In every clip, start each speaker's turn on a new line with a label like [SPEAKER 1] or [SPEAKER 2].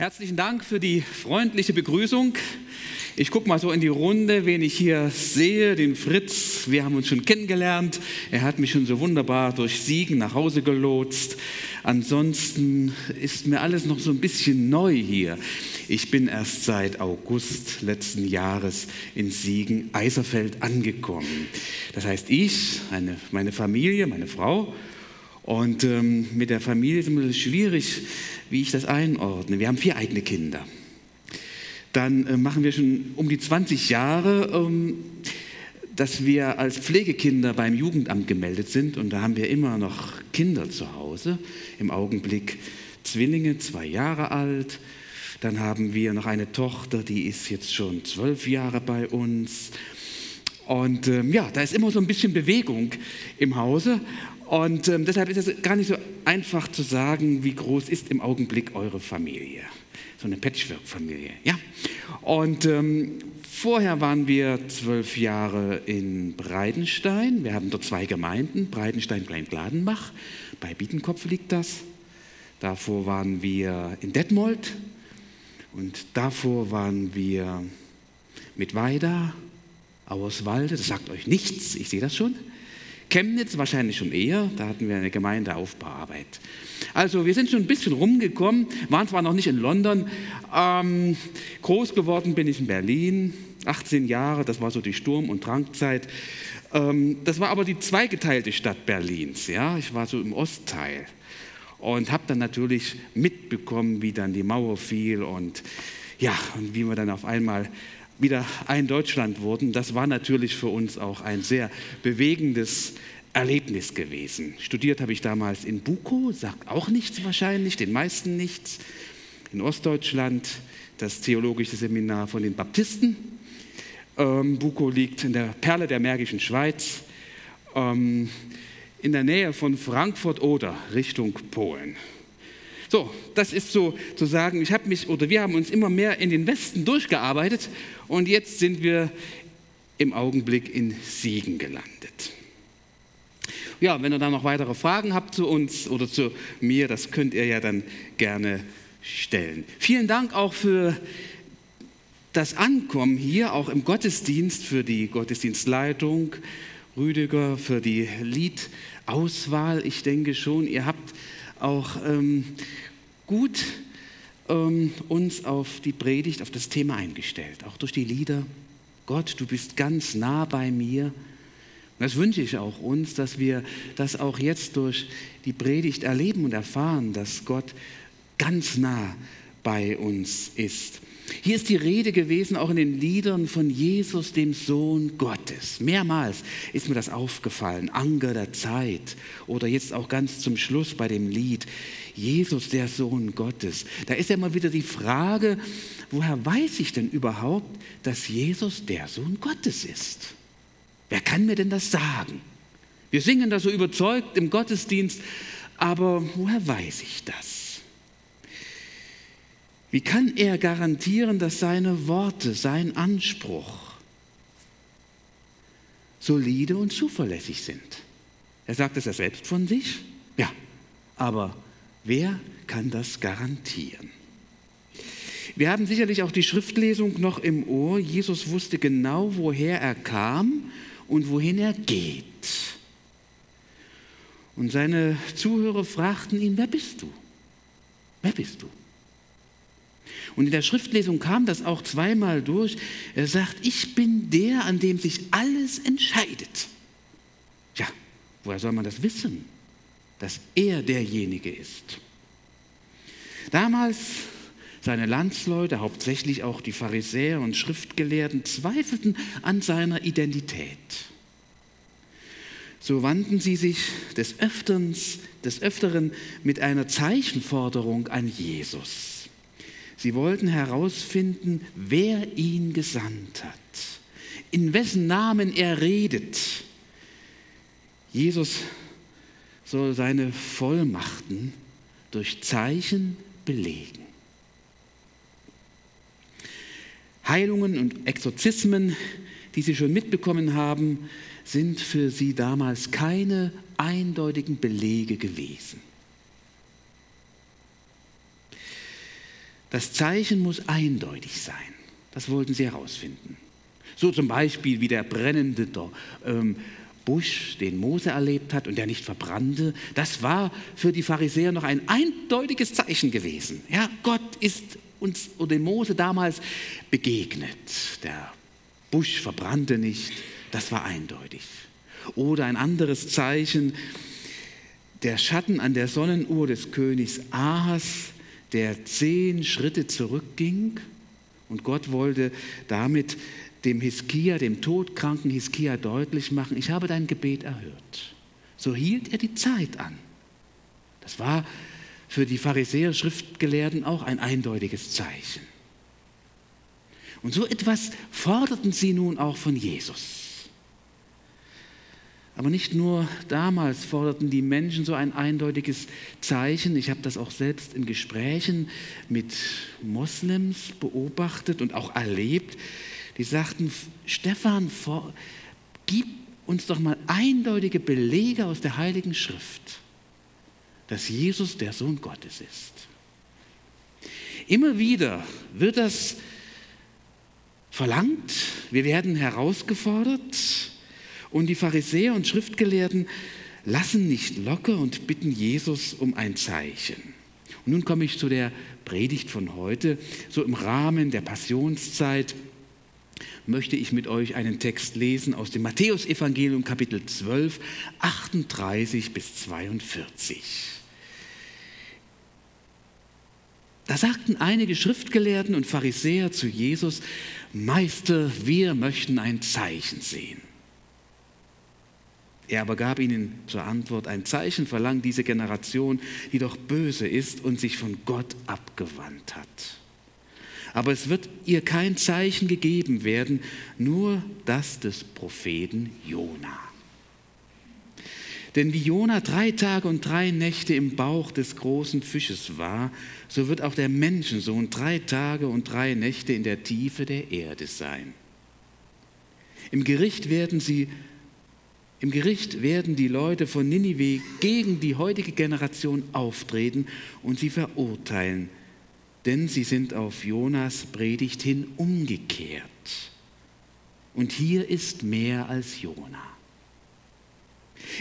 [SPEAKER 1] Herzlichen Dank für die freundliche Begrüßung. Ich gucke mal so in die Runde, wen ich hier sehe, den Fritz. Wir haben uns schon kennengelernt. Er hat mich schon so wunderbar durch Siegen nach Hause gelotst. Ansonsten ist mir alles noch so ein bisschen neu hier. Ich bin erst seit August letzten Jahres in Siegen, Eiserfeld angekommen. Das heißt, ich, eine, meine Familie, meine Frau und ähm, mit der Familie ist es immer schwierig, wie ich das einordne. Wir haben vier eigene Kinder. Dann äh, machen wir schon um die 20 Jahre, ähm, dass wir als Pflegekinder beim Jugendamt gemeldet sind. Und da haben wir immer noch Kinder zu Hause. Im Augenblick Zwillinge, zwei Jahre alt. Dann haben wir noch eine Tochter, die ist jetzt schon zwölf Jahre bei uns. Und ähm, ja, da ist immer so ein bisschen Bewegung im Hause. Und ähm, deshalb ist es gar nicht so einfach zu sagen, wie groß ist im Augenblick eure Familie. So eine Patchwork-Familie, ja. Und ähm, vorher waren wir zwölf Jahre in Breidenstein. Wir haben dort zwei Gemeinden, Breidenstein, Klein-Gladenbach. Bei Bietenkopf liegt das. Davor waren wir in Detmold. Und davor waren wir mit Weida, Auerswalde. Das sagt euch nichts, ich sehe das schon. Chemnitz wahrscheinlich schon eher, da hatten wir eine Gemeindeaufbauarbeit. Also wir sind schon ein bisschen rumgekommen, waren zwar noch nicht in London, ähm, groß geworden bin ich in Berlin, 18 Jahre, das war so die Sturm- und Drangzeit. Ähm, das war aber die zweigeteilte Stadt Berlins, ja, ich war so im Ostteil und habe dann natürlich mitbekommen, wie dann die Mauer fiel und ja, und wie wir dann auf einmal wieder ein Deutschland wurden, das war natürlich für uns auch ein sehr bewegendes Erlebnis gewesen. Studiert habe ich damals in Bukow, sagt auch nichts wahrscheinlich, den meisten nichts. In Ostdeutschland das theologische Seminar von den Baptisten. Ähm, Bukow liegt in der Perle der Märkischen Schweiz, ähm, in der Nähe von Frankfurt oder Richtung Polen. So, das ist so zu sagen, ich habe mich oder wir haben uns immer mehr in den Westen durchgearbeitet und jetzt sind wir im Augenblick in Siegen gelandet. Ja, wenn ihr da noch weitere Fragen habt zu uns oder zu mir, das könnt ihr ja dann gerne stellen. Vielen Dank auch für das Ankommen hier, auch im Gottesdienst, für die Gottesdienstleitung, Rüdiger, für die Liedauswahl. Ich denke schon, ihr habt auch ähm, gut ähm, uns auf die Predigt, auf das Thema eingestellt, auch durch die Lieder. Gott, du bist ganz nah bei mir. das wünsche ich auch uns, dass wir das auch jetzt durch die Predigt erleben und erfahren, dass Gott ganz nah bei uns ist. Hier ist die Rede gewesen, auch in den Liedern von Jesus, dem Sohn Gottes. Mehrmals ist mir das aufgefallen. Anger der Zeit oder jetzt auch ganz zum Schluss bei dem Lied, Jesus, der Sohn Gottes. Da ist ja immer wieder die Frage, woher weiß ich denn überhaupt, dass Jesus der Sohn Gottes ist? Wer kann mir denn das sagen? Wir singen da so überzeugt im Gottesdienst, aber woher weiß ich das? Wie kann er garantieren, dass seine Worte, sein Anspruch solide und zuverlässig sind? Er sagt es ja selbst von sich. Ja, aber wer kann das garantieren? Wir haben sicherlich auch die Schriftlesung noch im Ohr. Jesus wusste genau, woher er kam und wohin er geht. Und seine Zuhörer fragten ihn, wer bist du? Wer bist du? Und in der Schriftlesung kam das auch zweimal durch. Er sagt, ich bin der, an dem sich alles entscheidet. Ja, woher soll man das wissen, dass er derjenige ist? Damals seine Landsleute, hauptsächlich auch die Pharisäer und Schriftgelehrten, zweifelten an seiner Identität. So wandten sie sich des Öfteren, des Öfteren mit einer Zeichenforderung an Jesus. Sie wollten herausfinden, wer ihn gesandt hat, in wessen Namen er redet. Jesus soll seine Vollmachten durch Zeichen belegen. Heilungen und Exorzismen, die Sie schon mitbekommen haben, sind für Sie damals keine eindeutigen Belege gewesen. Das Zeichen muss eindeutig sein. Das wollten sie herausfinden. So zum Beispiel wie der brennende ähm, Busch, den Mose erlebt hat und der nicht verbrannte. Das war für die Pharisäer noch ein eindeutiges Zeichen gewesen. Ja, Gott ist uns oder dem Mose damals begegnet. Der Busch verbrannte nicht. Das war eindeutig. Oder ein anderes Zeichen, der Schatten an der Sonnenuhr des Königs Ahas, der zehn Schritte zurückging. Und Gott wollte damit dem Hiskia, dem todkranken Hiskia deutlich machen, ich habe dein Gebet erhört. So hielt er die Zeit an. Das war für die Pharisäer Schriftgelehrten auch ein eindeutiges Zeichen. Und so etwas forderten sie nun auch von Jesus. Aber nicht nur damals forderten die Menschen so ein eindeutiges Zeichen. Ich habe das auch selbst in Gesprächen mit Moslems beobachtet und auch erlebt. Die sagten, Stefan, gib uns doch mal eindeutige Belege aus der Heiligen Schrift, dass Jesus der Sohn Gottes ist. Immer wieder wird das verlangt, wir werden herausgefordert und die Pharisäer und Schriftgelehrten lassen nicht locker und bitten Jesus um ein Zeichen. Und nun komme ich zu der Predigt von heute. So im Rahmen der Passionszeit möchte ich mit euch einen Text lesen aus dem Matthäusevangelium Kapitel 12, 38 bis 42. Da sagten einige Schriftgelehrten und Pharisäer zu Jesus, Meister, wir möchten ein Zeichen sehen. Er aber gab ihnen zur Antwort ein Zeichen verlangt diese Generation, die doch böse ist und sich von Gott abgewandt hat. Aber es wird ihr kein Zeichen gegeben werden, nur das des Propheten Jona. Denn wie Jona drei Tage und drei Nächte im Bauch des großen Fisches war, so wird auch der Menschensohn drei Tage und drei Nächte in der Tiefe der Erde sein. Im Gericht werden sie im Gericht werden die Leute von Ninive gegen die heutige Generation auftreten und sie verurteilen, denn sie sind auf Jonas Predigt hin umgekehrt. Und hier ist mehr als Jona.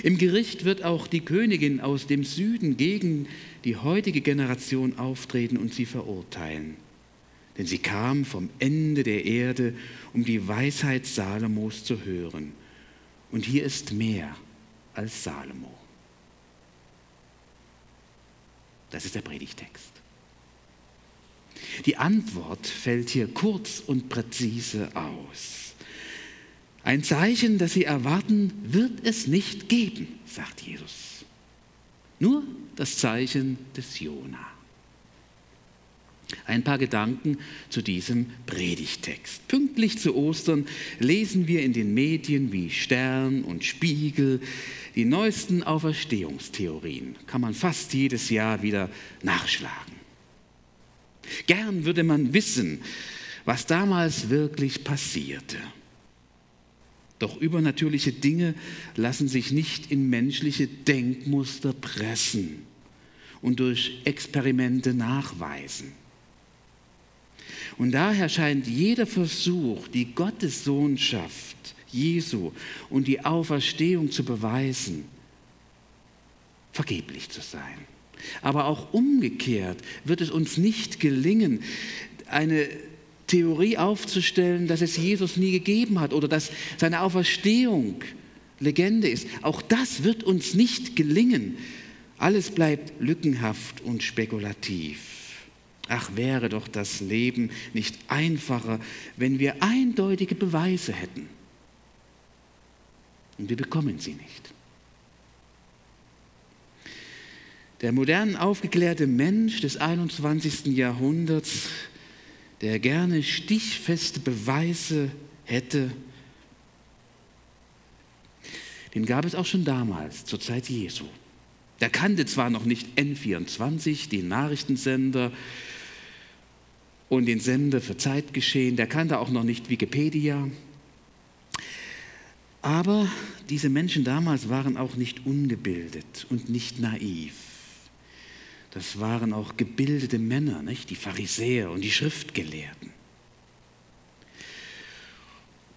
[SPEAKER 1] Im Gericht wird auch die Königin aus dem Süden gegen die heutige Generation auftreten und sie verurteilen. Denn sie kam vom Ende der Erde, um die Weisheit Salomos zu hören. Und hier ist mehr als Salomo. Das ist der Predigtext. Die Antwort fällt hier kurz und präzise aus. Ein Zeichen, das Sie erwarten, wird es nicht geben, sagt Jesus. Nur das Zeichen des Jona. Ein paar Gedanken zu diesem Predigtext. Pünktlich zu Ostern lesen wir in den Medien wie Stern und Spiegel die neuesten Auferstehungstheorien. Kann man fast jedes Jahr wieder nachschlagen. Gern würde man wissen, was damals wirklich passierte. Doch übernatürliche Dinge lassen sich nicht in menschliche Denkmuster pressen und durch Experimente nachweisen. Und daher scheint jeder Versuch, die Gottessohnschaft Jesu und die Auferstehung zu beweisen, vergeblich zu sein. Aber auch umgekehrt wird es uns nicht gelingen, eine Theorie aufzustellen, dass es Jesus nie gegeben hat oder dass seine Auferstehung Legende ist. Auch das wird uns nicht gelingen. Alles bleibt lückenhaft und spekulativ. Ach, wäre doch das Leben nicht einfacher, wenn wir eindeutige Beweise hätten. Und wir bekommen sie nicht. Der modern aufgeklärte Mensch des 21. Jahrhunderts, der gerne stichfeste Beweise hätte, den gab es auch schon damals, zur Zeit Jesu. Der kannte zwar noch nicht N24, den Nachrichtensender, und den Sender für Zeitgeschehen. Der kannte auch noch nicht Wikipedia. Aber diese Menschen damals waren auch nicht ungebildet und nicht naiv. das waren auch gebildete Männer, nicht? die Pharisäer und die Schriftgelehrten.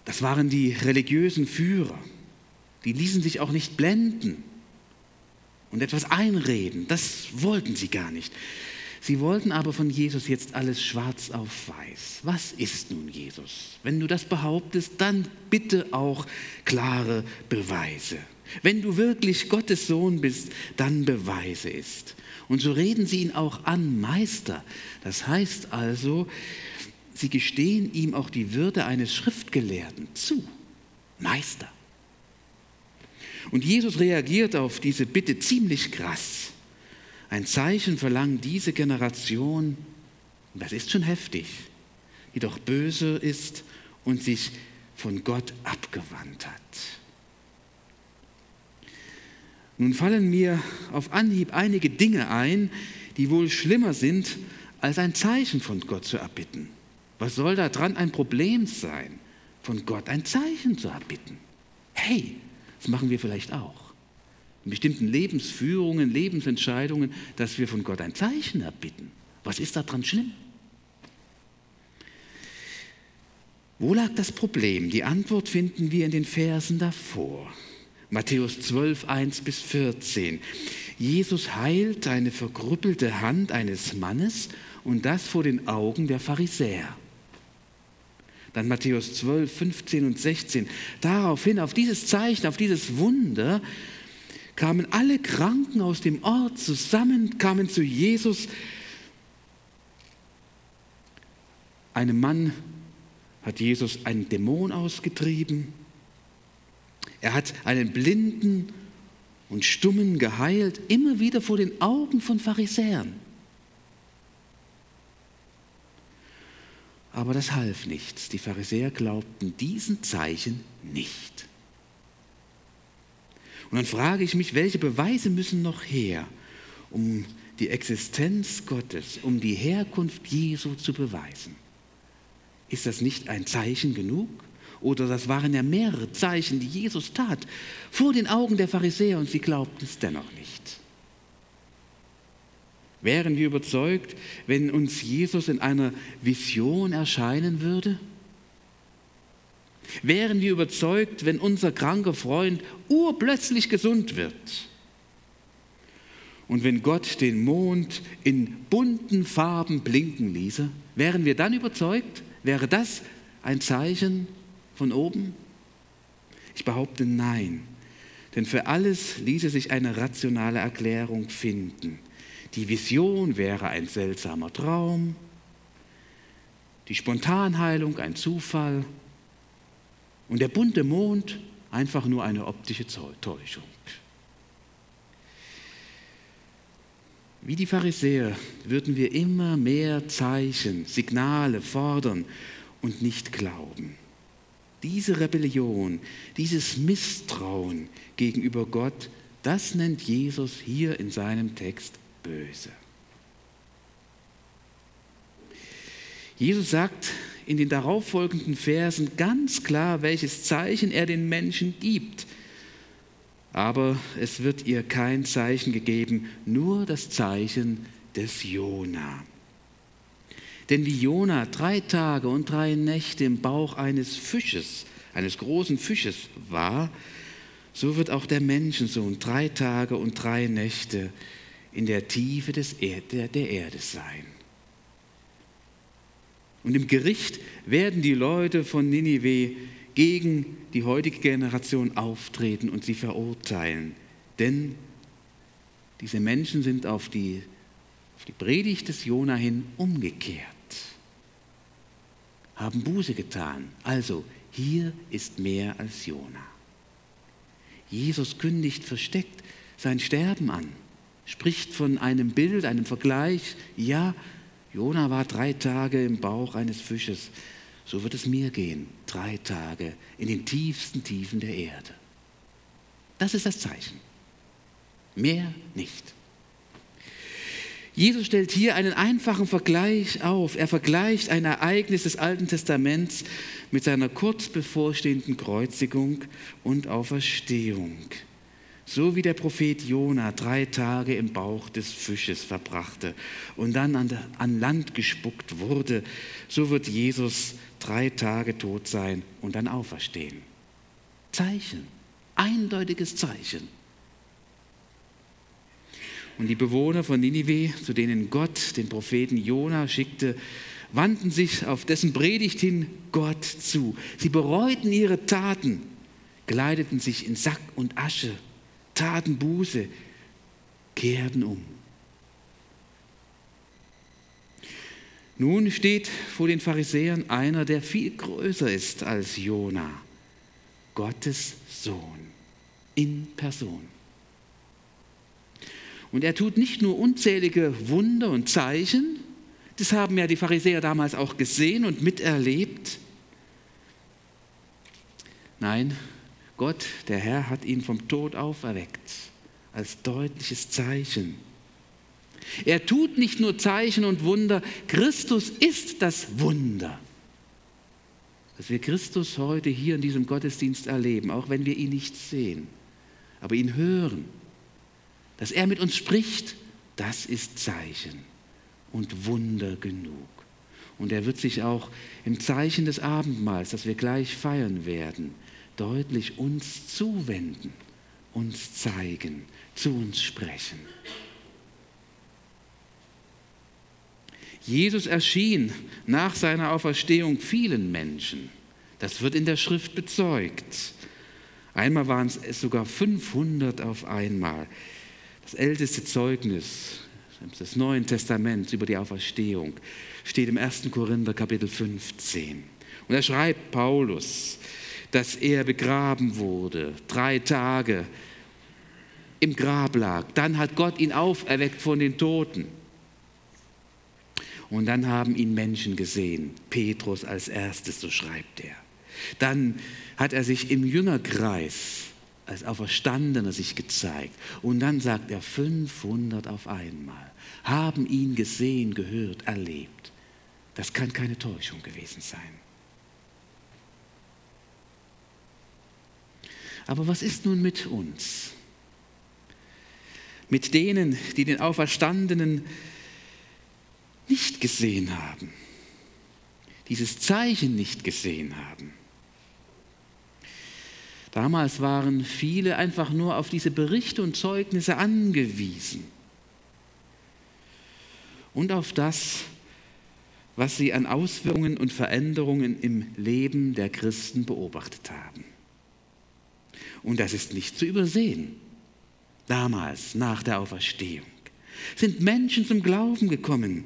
[SPEAKER 1] Das waren die religiösen Führer. Die ließen sich auch nicht blenden und etwas einreden. Das wollten sie gar nicht. Sie wollten aber von Jesus jetzt alles schwarz auf weiß. Was ist nun Jesus? Wenn du das behauptest, dann bitte auch klare Beweise. Wenn du wirklich Gottes Sohn bist, dann beweise es. Und so reden sie ihn auch an, Meister. Das heißt also, sie gestehen ihm auch die Würde eines Schriftgelehrten zu. Meister. Und Jesus reagiert auf diese Bitte ziemlich krass. Ein Zeichen verlangt diese Generation, das ist schon heftig, die doch böse ist und sich von Gott abgewandt hat. Nun fallen mir auf Anhieb einige Dinge ein, die wohl schlimmer sind, als ein Zeichen von Gott zu erbitten. Was soll da dran ein Problem sein, von Gott ein Zeichen zu erbitten? Hey, das machen wir vielleicht auch. In bestimmten Lebensführungen, Lebensentscheidungen, dass wir von Gott ein Zeichen erbitten. Was ist daran schlimm? Wo lag das Problem? Die Antwort finden wir in den Versen davor. Matthäus 12, 1 bis 14. Jesus heilt eine verkrüppelte Hand eines Mannes und das vor den Augen der Pharisäer. Dann Matthäus 12, 15 und 16. Daraufhin, auf dieses Zeichen, auf dieses Wunder, kamen alle Kranken aus dem Ort zusammen, kamen zu Jesus. Einem Mann hat Jesus einen Dämon ausgetrieben. Er hat einen Blinden und Stummen geheilt, immer wieder vor den Augen von Pharisäern. Aber das half nichts. Die Pharisäer glaubten diesen Zeichen nicht. Und dann frage ich mich, welche Beweise müssen noch her, um die Existenz Gottes, um die Herkunft Jesu zu beweisen? Ist das nicht ein Zeichen genug? Oder das waren ja mehrere Zeichen, die Jesus tat, vor den Augen der Pharisäer und sie glaubten es dennoch nicht. Wären wir überzeugt, wenn uns Jesus in einer Vision erscheinen würde? Wären wir überzeugt, wenn unser kranker Freund urplötzlich gesund wird? Und wenn Gott den Mond in bunten Farben blinken ließe, wären wir dann überzeugt? Wäre das ein Zeichen von oben? Ich behaupte nein, denn für alles ließe sich eine rationale Erklärung finden. Die Vision wäre ein seltsamer Traum, die Spontanheilung ein Zufall und der bunte Mond einfach nur eine optische Täuschung. Wie die Pharisäer würden wir immer mehr Zeichen, Signale fordern und nicht glauben. Diese Rebellion, dieses Misstrauen gegenüber Gott, das nennt Jesus hier in seinem Text böse. Jesus sagt in den darauffolgenden Versen ganz klar, welches Zeichen er den Menschen gibt. Aber es wird ihr kein Zeichen gegeben, nur das Zeichen des Jona. Denn wie Jona drei Tage und drei Nächte im Bauch eines Fisches, eines großen Fisches war, so wird auch der Menschensohn drei Tage und drei Nächte in der Tiefe des Erde, der Erde sein. Und im Gericht werden die Leute von Ninive gegen die heutige Generation auftreten und sie verurteilen. Denn diese Menschen sind auf die, auf die Predigt des Jona hin umgekehrt haben Buße getan. Also, hier ist mehr als Jona. Jesus kündigt versteckt sein Sterben an, spricht von einem Bild, einem Vergleich. Ja, Jona war drei Tage im Bauch eines Fisches. So wird es mir gehen, drei Tage in den tiefsten Tiefen der Erde. Das ist das Zeichen. Mehr nicht. Jesus stellt hier einen einfachen Vergleich auf. Er vergleicht ein Ereignis des Alten Testaments mit seiner kurz bevorstehenden Kreuzigung und Auferstehung. So wie der Prophet Jona drei Tage im Bauch des Fisches verbrachte und dann an, an Land gespuckt wurde, so wird Jesus drei Tage tot sein und dann auferstehen. Zeichen, eindeutiges Zeichen. Und die Bewohner von Ninive, zu denen Gott den Propheten Jona schickte, wandten sich auf dessen Predigt hin Gott zu. Sie bereuten ihre Taten, kleideten sich in Sack und Asche, taten Buße, kehrten um. Nun steht vor den Pharisäern einer, der viel größer ist als Jona, Gottes Sohn in Person. Und er tut nicht nur unzählige Wunder und Zeichen, das haben ja die Pharisäer damals auch gesehen und miterlebt. Nein, Gott, der Herr, hat ihn vom Tod auferweckt als deutliches Zeichen. Er tut nicht nur Zeichen und Wunder, Christus ist das Wunder. Dass wir Christus heute hier in diesem Gottesdienst erleben, auch wenn wir ihn nicht sehen, aber ihn hören, dass er mit uns spricht, das ist Zeichen und Wunder genug. Und er wird sich auch im Zeichen des Abendmahls, das wir gleich feiern werden, deutlich uns zuwenden, uns zeigen, zu uns sprechen. Jesus erschien nach seiner Auferstehung vielen Menschen. Das wird in der Schrift bezeugt. Einmal waren es sogar 500 auf einmal. Das älteste Zeugnis des Neuen Testaments über die Auferstehung steht im 1. Korinther Kapitel 15. Und da schreibt Paulus, dass er begraben wurde, drei Tage im Grab lag. Dann hat Gott ihn auferweckt von den Toten. Und dann haben ihn Menschen gesehen, Petrus als erstes, so schreibt er. Dann hat er sich im Jüngerkreis als Auferstandener sich gezeigt. Und dann sagt er 500 auf einmal, haben ihn gesehen, gehört, erlebt. Das kann keine Täuschung gewesen sein. Aber was ist nun mit uns? Mit denen, die den Auferstandenen nicht gesehen haben, dieses Zeichen nicht gesehen haben. Damals waren viele einfach nur auf diese Berichte und Zeugnisse angewiesen und auf das, was sie an Auswirkungen und Veränderungen im Leben der Christen beobachtet haben. Und das ist nicht zu übersehen. Damals, nach der Auferstehung, sind Menschen zum Glauben gekommen.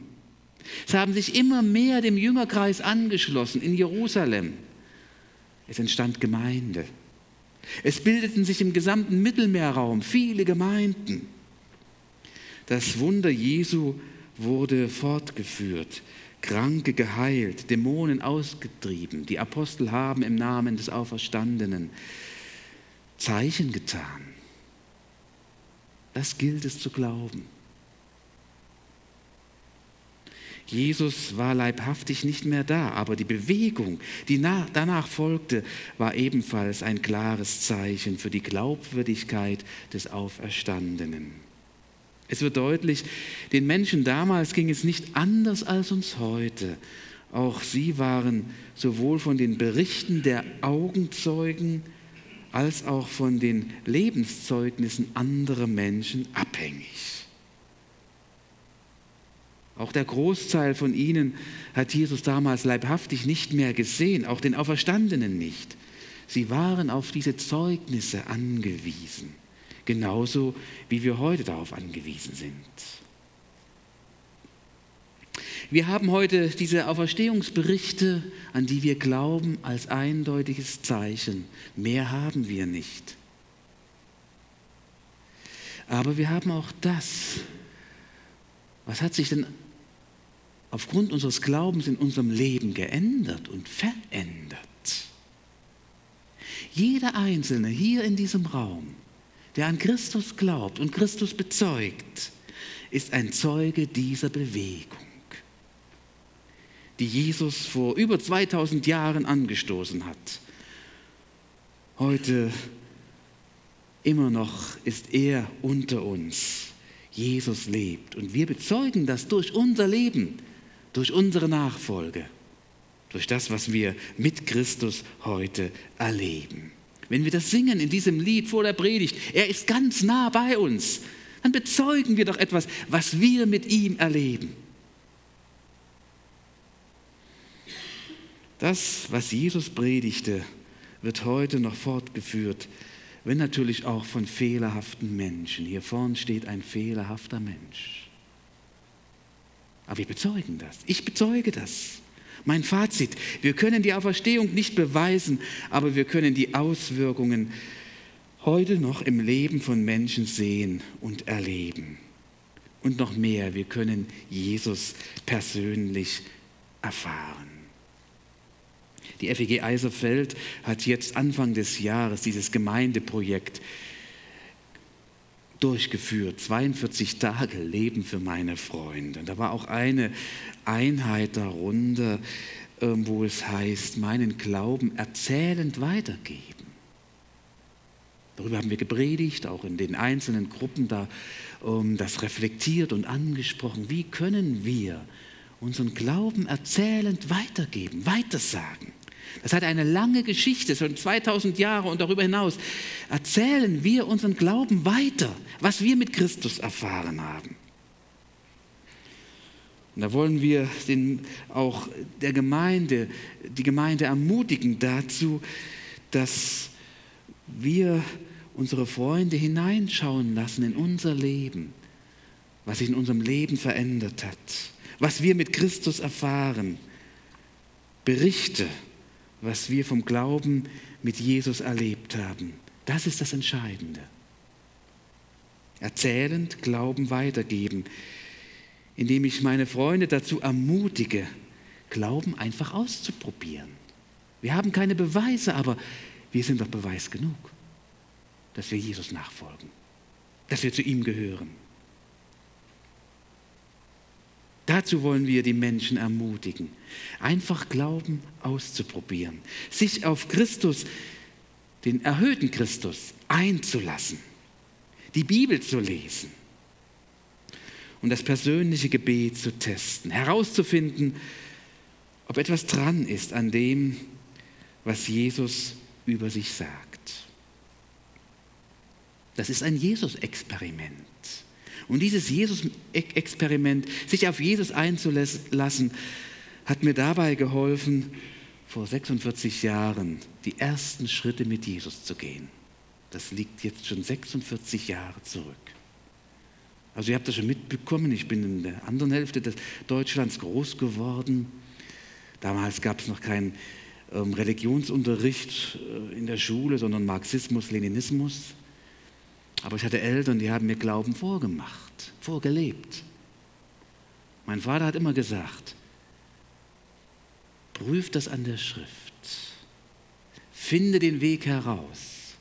[SPEAKER 1] Sie haben sich immer mehr dem Jüngerkreis angeschlossen in Jerusalem. Es entstand Gemeinde. Es bildeten sich im gesamten Mittelmeerraum viele Gemeinden. Das Wunder Jesu wurde fortgeführt, Kranke geheilt, Dämonen ausgetrieben. Die Apostel haben im Namen des Auferstandenen Zeichen getan. Das gilt es zu glauben. Jesus war leibhaftig nicht mehr da, aber die Bewegung, die danach folgte, war ebenfalls ein klares Zeichen für die Glaubwürdigkeit des Auferstandenen. Es wird deutlich, den Menschen damals ging es nicht anders als uns heute. Auch sie waren sowohl von den Berichten der Augenzeugen als auch von den Lebenszeugnissen anderer Menschen abhängig. Auch der Großteil von ihnen hat Jesus damals leibhaftig nicht mehr gesehen, auch den Auferstandenen nicht. Sie waren auf diese Zeugnisse angewiesen, genauso wie wir heute darauf angewiesen sind. Wir haben heute diese Auferstehungsberichte, an die wir glauben, als eindeutiges Zeichen. Mehr haben wir nicht. Aber wir haben auch das. Was hat sich denn aufgrund unseres Glaubens in unserem Leben geändert und verändert. Jeder Einzelne hier in diesem Raum, der an Christus glaubt und Christus bezeugt, ist ein Zeuge dieser Bewegung, die Jesus vor über 2000 Jahren angestoßen hat. Heute immer noch ist er unter uns. Jesus lebt und wir bezeugen das durch unser Leben, durch unsere Nachfolge, durch das, was wir mit Christus heute erleben. Wenn wir das singen in diesem Lied vor der Predigt, er ist ganz nah bei uns, dann bezeugen wir doch etwas, was wir mit ihm erleben. Das, was Jesus predigte, wird heute noch fortgeführt, wenn natürlich auch von fehlerhaften Menschen. Hier vorne steht ein fehlerhafter Mensch. Aber wir bezeugen das. Ich bezeuge das. Mein Fazit, wir können die Auferstehung nicht beweisen, aber wir können die Auswirkungen heute noch im Leben von Menschen sehen und erleben. Und noch mehr, wir können Jesus persönlich erfahren. Die FEG Eiserfeld hat jetzt Anfang des Jahres dieses Gemeindeprojekt durchgeführt. 42 Tage Leben für meine Freunde. Da war auch eine Einheit darunter, ähm, wo es heißt, meinen Glauben erzählend weitergeben. Darüber haben wir gepredigt, auch in den einzelnen Gruppen da ähm, das reflektiert und angesprochen. Wie können wir unseren Glauben erzählend weitergeben, weitersagen? Das hat eine lange Geschichte, schon 2000 Jahre und darüber hinaus. Erzählen wir unseren Glauben weiter, was wir mit Christus erfahren haben. Und da wollen wir den, auch der Gemeinde, die Gemeinde ermutigen dazu, dass wir unsere Freunde hineinschauen lassen in unser Leben, was sich in unserem Leben verändert hat, was wir mit Christus erfahren. Berichte was wir vom Glauben mit Jesus erlebt haben. Das ist das Entscheidende. Erzählend Glauben weitergeben, indem ich meine Freunde dazu ermutige, Glauben einfach auszuprobieren. Wir haben keine Beweise, aber wir sind doch Beweis genug, dass wir Jesus nachfolgen, dass wir zu ihm gehören. Dazu wollen wir die Menschen ermutigen, einfach Glauben auszuprobieren, sich auf Christus, den erhöhten Christus, einzulassen, die Bibel zu lesen und das persönliche Gebet zu testen, herauszufinden, ob etwas dran ist an dem, was Jesus über sich sagt. Das ist ein Jesus-Experiment. Und dieses Jesus-Experiment, sich auf Jesus einzulassen, hat mir dabei geholfen, vor 46 Jahren die ersten Schritte mit Jesus zu gehen. Das liegt jetzt schon 46 Jahre zurück. Also ihr habt das schon mitbekommen, ich bin in der anderen Hälfte Deutschlands groß geworden. Damals gab es noch keinen ähm, Religionsunterricht äh, in der Schule, sondern Marxismus, Leninismus. Aber ich hatte Eltern, die haben mir Glauben vorgemacht, vorgelebt. Mein Vater hat immer gesagt, prüf das an der Schrift, finde den Weg heraus.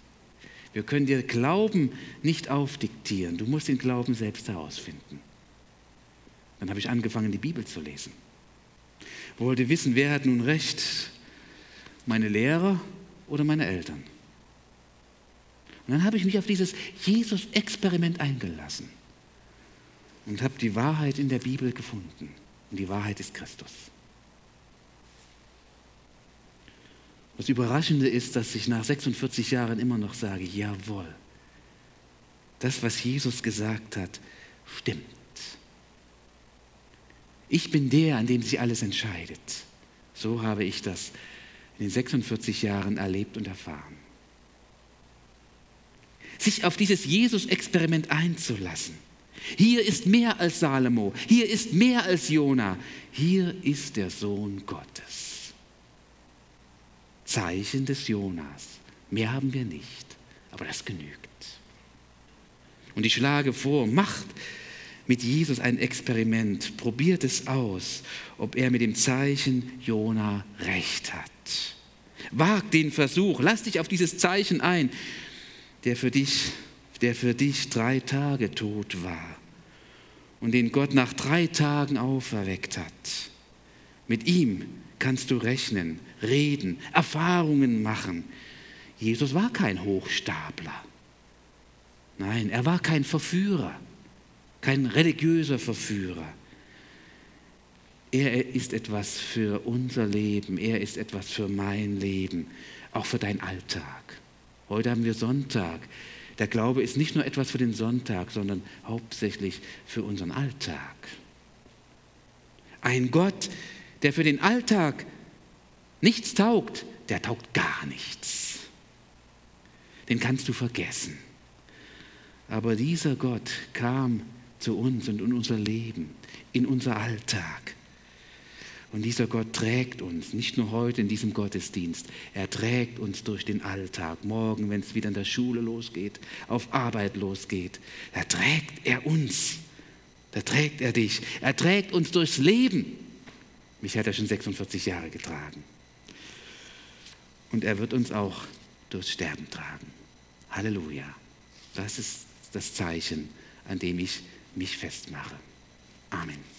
[SPEAKER 1] Wir können dir Glauben nicht aufdiktieren, du musst den Glauben selbst herausfinden. Dann habe ich angefangen, die Bibel zu lesen. Wollte wissen, wer hat nun recht, meine Lehrer oder meine Eltern. Und dann habe ich mich auf dieses Jesus-Experiment eingelassen und habe die Wahrheit in der Bibel gefunden. Und die Wahrheit ist Christus. Das Überraschende ist, dass ich nach 46 Jahren immer noch sage, jawohl, das, was Jesus gesagt hat, stimmt. Ich bin der, an dem sich alles entscheidet. So habe ich das in den 46 Jahren erlebt und erfahren sich auf dieses Jesus-Experiment einzulassen. Hier ist mehr als Salomo, hier ist mehr als Jona, hier ist der Sohn Gottes. Zeichen des Jonas. Mehr haben wir nicht, aber das genügt. Und ich schlage vor, macht mit Jesus ein Experiment, probiert es aus, ob er mit dem Zeichen Jona recht hat. Wagt den Versuch, lass dich auf dieses Zeichen ein der für dich, der für dich drei Tage tot war und den Gott nach drei Tagen auferweckt hat. Mit ihm kannst du rechnen, reden, Erfahrungen machen. Jesus war kein Hochstapler. Nein, er war kein Verführer, kein religiöser Verführer. Er ist etwas für unser Leben, er ist etwas für mein Leben, auch für dein Alltag. Heute haben wir Sonntag. Der Glaube ist nicht nur etwas für den Sonntag, sondern hauptsächlich für unseren Alltag. Ein Gott, der für den Alltag nichts taugt, der taugt gar nichts. Den kannst du vergessen. Aber dieser Gott kam zu uns und in unser Leben, in unser Alltag. Und dieser Gott trägt uns, nicht nur heute in diesem Gottesdienst, er trägt uns durch den Alltag. Morgen, wenn es wieder in der Schule losgeht, auf Arbeit losgeht, da trägt er uns. Da trägt er dich. Er trägt uns durchs Leben. Mich hat er schon 46 Jahre getragen. Und er wird uns auch durchs Sterben tragen. Halleluja. Das ist das Zeichen, an dem ich mich festmache. Amen.